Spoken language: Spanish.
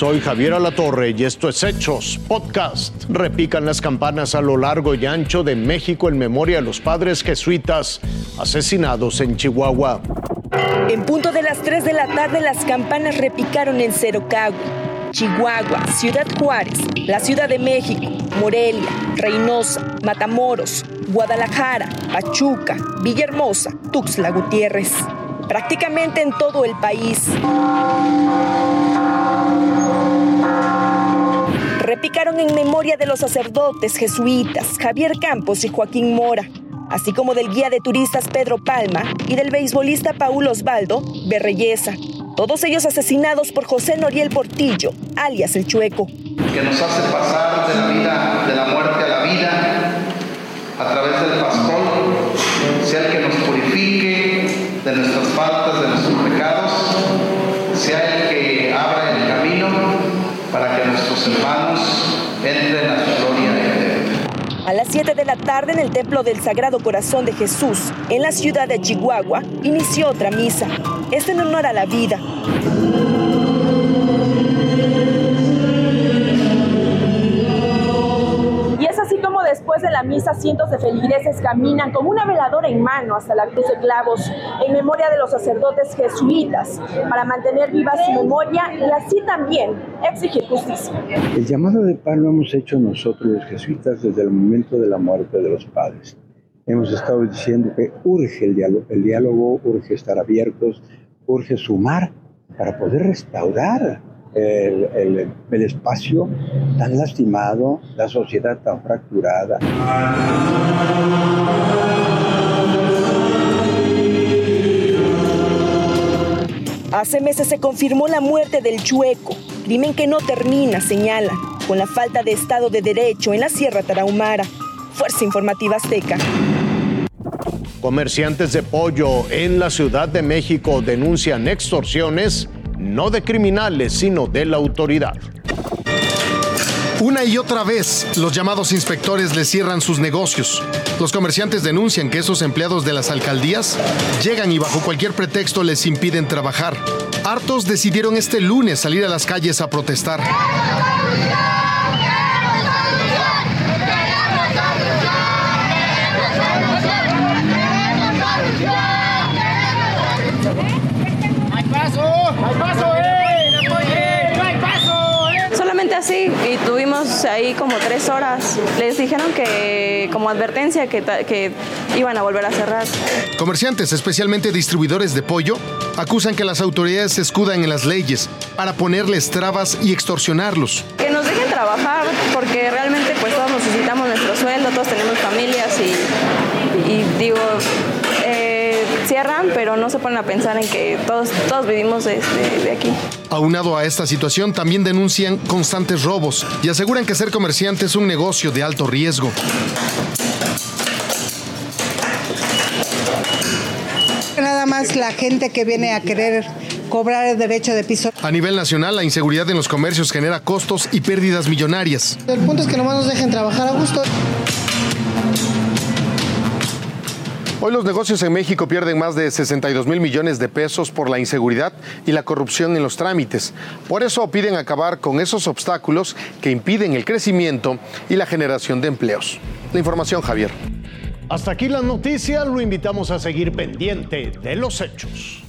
Soy Javier Alatorre y esto es Hechos Podcast. Repican las campanas a lo largo y ancho de México en memoria de los padres jesuitas asesinados en Chihuahua. En punto de las 3 de la tarde las campanas repicaron en Cerocagua, Chihuahua, Ciudad Juárez, la Ciudad de México, Morelia, Reynosa, Matamoros, Guadalajara, Pachuca, Villahermosa, Tuxtla Gutiérrez. Prácticamente en todo el país. Repicaron en memoria de los sacerdotes jesuitas Javier Campos y Joaquín Mora, así como del guía de turistas Pedro Palma y del beisbolista Paulo Osvaldo Berreyesa, todos ellos asesinados por José Noriel Portillo, alias el Chueco. Que nos hace pasar de la vida, de la muerte a la vida, a través del pastor, sea el que nos purifique de nuestras faltas, de nuestros pecados, sea el que abra el camino para que nuestros hermanos entren a su gloria eterna. A las 7 de la tarde en el Templo del Sagrado Corazón de Jesús, en la ciudad de Chihuahua, inició otra misa. Esto en honor a la vida. Después de la misa cientos de feligreses caminan con una veladora en mano hasta la cruz de clavos en memoria de los sacerdotes jesuitas para mantener viva su memoria y así también exigir justicia. El llamado de paz lo hemos hecho nosotros los jesuitas desde el momento de la muerte de los padres. Hemos estado diciendo que urge el diálogo, el diálogo urge estar abiertos, urge sumar para poder restaurar el, el, el, espacio tan lastimado, la sociedad tan fracturada. Hace meses se confirmó la muerte del Chueco, crimen que no termina, señala, con la falta de Estado de Derecho en la Sierra Tarahumara. Fuerza Informativa Azteca. Comerciantes de pollo en la Ciudad de México denuncian extorsiones no de criminales, sino de la autoridad. Una y otra vez, los llamados inspectores les cierran sus negocios. Los comerciantes denuncian que esos empleados de las alcaldías llegan y bajo cualquier pretexto les impiden trabajar. Hartos decidieron este lunes salir a las calles a protestar. así y ahí como tres horas. Les dijeron que como advertencia que, que, iban a volver a cerrar. Comerciantes, especialmente distribuidores de pollo, acusan que las autoridades se escudan en las leyes para ponerles trabas y extorsionarlos. Que nos dejen trabajar porque realmente pues todos necesitamos nuestro sueldo, todos tenemos familias y, y digo, cierran, pero no se ponen a pensar en que todos, todos vivimos de, de, de, aquí. Aunado a esta situación, también denuncian constantes robos y aseguran que ser comerciante es un negocio de alto riesgo. Nada más la gente que viene a querer cobrar el derecho de piso. A nivel nacional, la inseguridad en los comercios genera costos y pérdidas millonarias. El punto es que nomás nos dejen trabajar a gusto. Hoy los negocios en México pierden más de 62 mil millones de pesos por la inseguridad y la corrupción en los trámites. Por eso piden acabar con esos obstáculos que impiden el crecimiento y la generación de empleos. La información, Javier. Hasta aquí la noticia, lo invitamos a seguir pendiente de los hechos.